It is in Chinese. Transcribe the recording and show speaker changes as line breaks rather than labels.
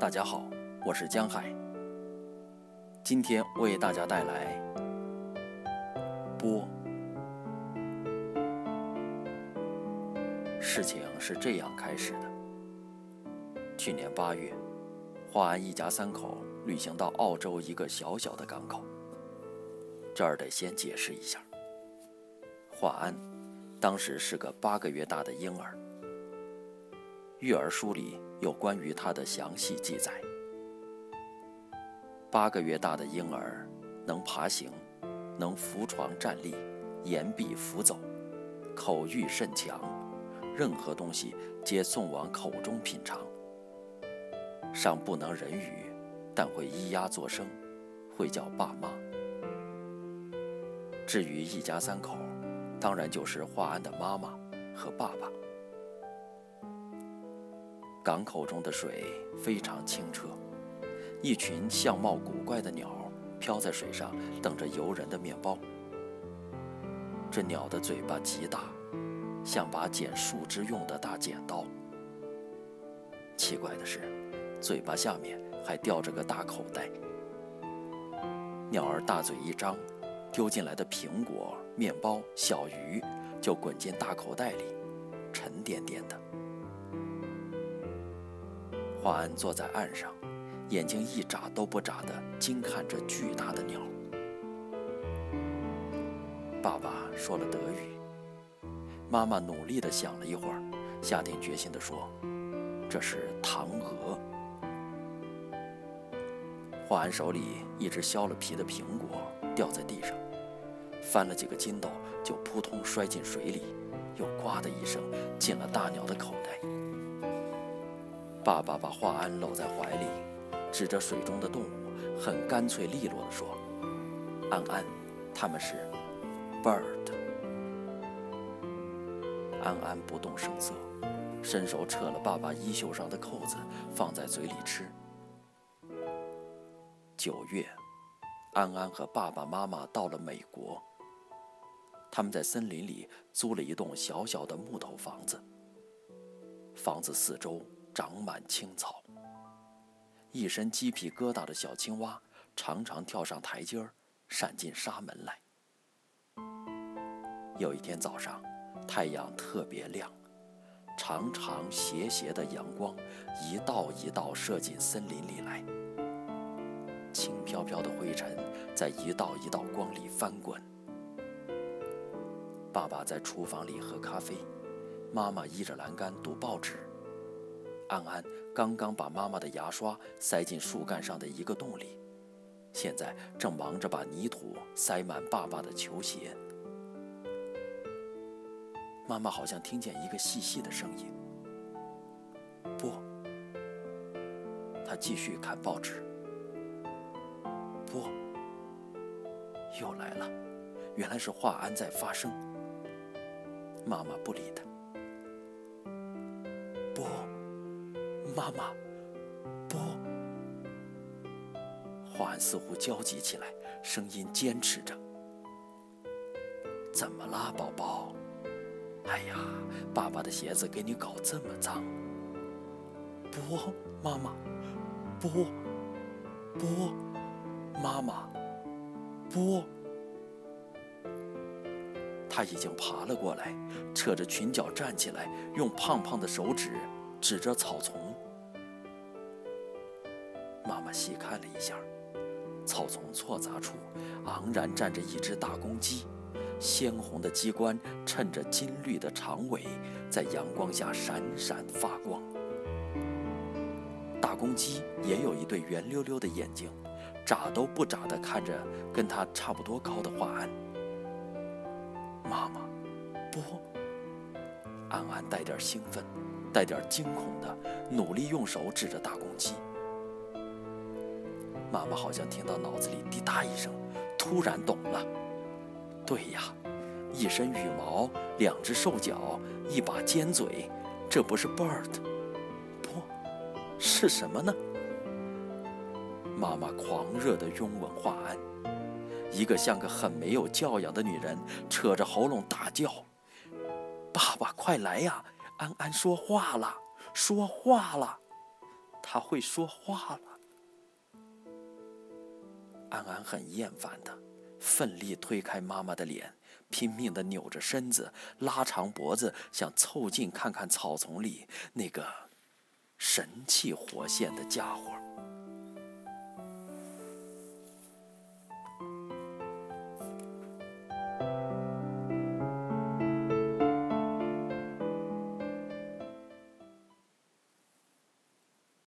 大家好，我是江海。今天为大家带来波。事情是这样开始的：去年八月，华安一家三口旅行到澳洲一个小小的港口。这儿得先解释一下，华安当时是个八个月大的婴儿。育儿书里有关于他的详细记载。八个月大的婴儿能爬行，能扶床站立，沿壁扶走，口欲甚强，任何东西皆送往口中品尝。尚不能人语，但会咿呀作声，会叫爸妈。至于一家三口，当然就是华安的妈妈和爸爸。港口中的水非常清澈，一群相貌古怪的鸟飘在水上，等着游人的面包。这鸟的嘴巴极大，像把剪树枝用的大剪刀。奇怪的是，嘴巴下面还吊着个大口袋。鸟儿大嘴一张，丢进来的苹果、面包、小鱼就滚进大口袋里，沉甸甸的。华安坐在岸上，眼睛一眨都不眨地惊看着巨大的鸟。爸爸说了德语，妈妈努力地想了一会儿，下定决心地说：“这是唐鹅。”华安手里一只削了皮的苹果掉在地上，翻了几个筋斗，就扑通摔进水里，又“呱”的一声进了大鸟的口袋。爸爸把华安搂在怀里，指着水中的动物，很干脆利落地说：“安安，他们是 bird。”安安不动声色，伸手扯了爸爸衣袖上的扣子，放在嘴里吃。九月，安安和爸爸妈妈到了美国。他们在森林里租了一栋小小的木头房子，房子四周。长满青草，一身鸡皮疙瘩的小青蛙常常跳上台阶儿，闪进沙门来。有一天早上，太阳特别亮，长长斜斜的阳光一道一道射进森林里来，轻飘飘的灰尘在一道一道光里翻滚。爸爸在厨房里喝咖啡，妈妈依着栏杆读报纸。安安刚刚把妈妈的牙刷塞进树干上的一个洞里，现在正忙着把泥土塞满爸爸的球鞋。妈妈好像听见一个细细的声音：“不。”他继续看报纸。不，又来了，原来是华安在发声。妈妈不理他。妈妈，不！华安似乎焦急起来，声音坚持着：“怎么啦，宝宝？哎呀，爸爸的鞋子给你搞这么脏！”不，妈妈，不，不，妈妈，不！他已经爬了过来，扯着裙角站起来，用胖胖的手指指着草丛。妈妈细看了一下，草丛错杂处昂然站着一只大公鸡，鲜红的鸡冠衬着金绿的长尾，在阳光下闪闪发光。大公鸡也有一对圆溜溜的眼睛，眨都不眨地看着跟它差不多高的华安。妈妈，不。安安带点兴奋，带点惊恐的，努力用手指着大公鸡。妈妈好像听到脑子里滴答一声，突然懂了。对呀，一身羽毛，两只兽脚，一把尖嘴，这不是 bird，不，是什么呢？妈妈狂热地拥吻华安，一个像个很没有教养的女人，扯着喉咙大叫：“爸爸，快来呀！安安说话了，说话了。”她会说话了。安安很厌烦的，奋力推开妈妈的脸，拼命的扭着身子，拉长脖子，想凑近看看草丛里那个神气活现的家伙。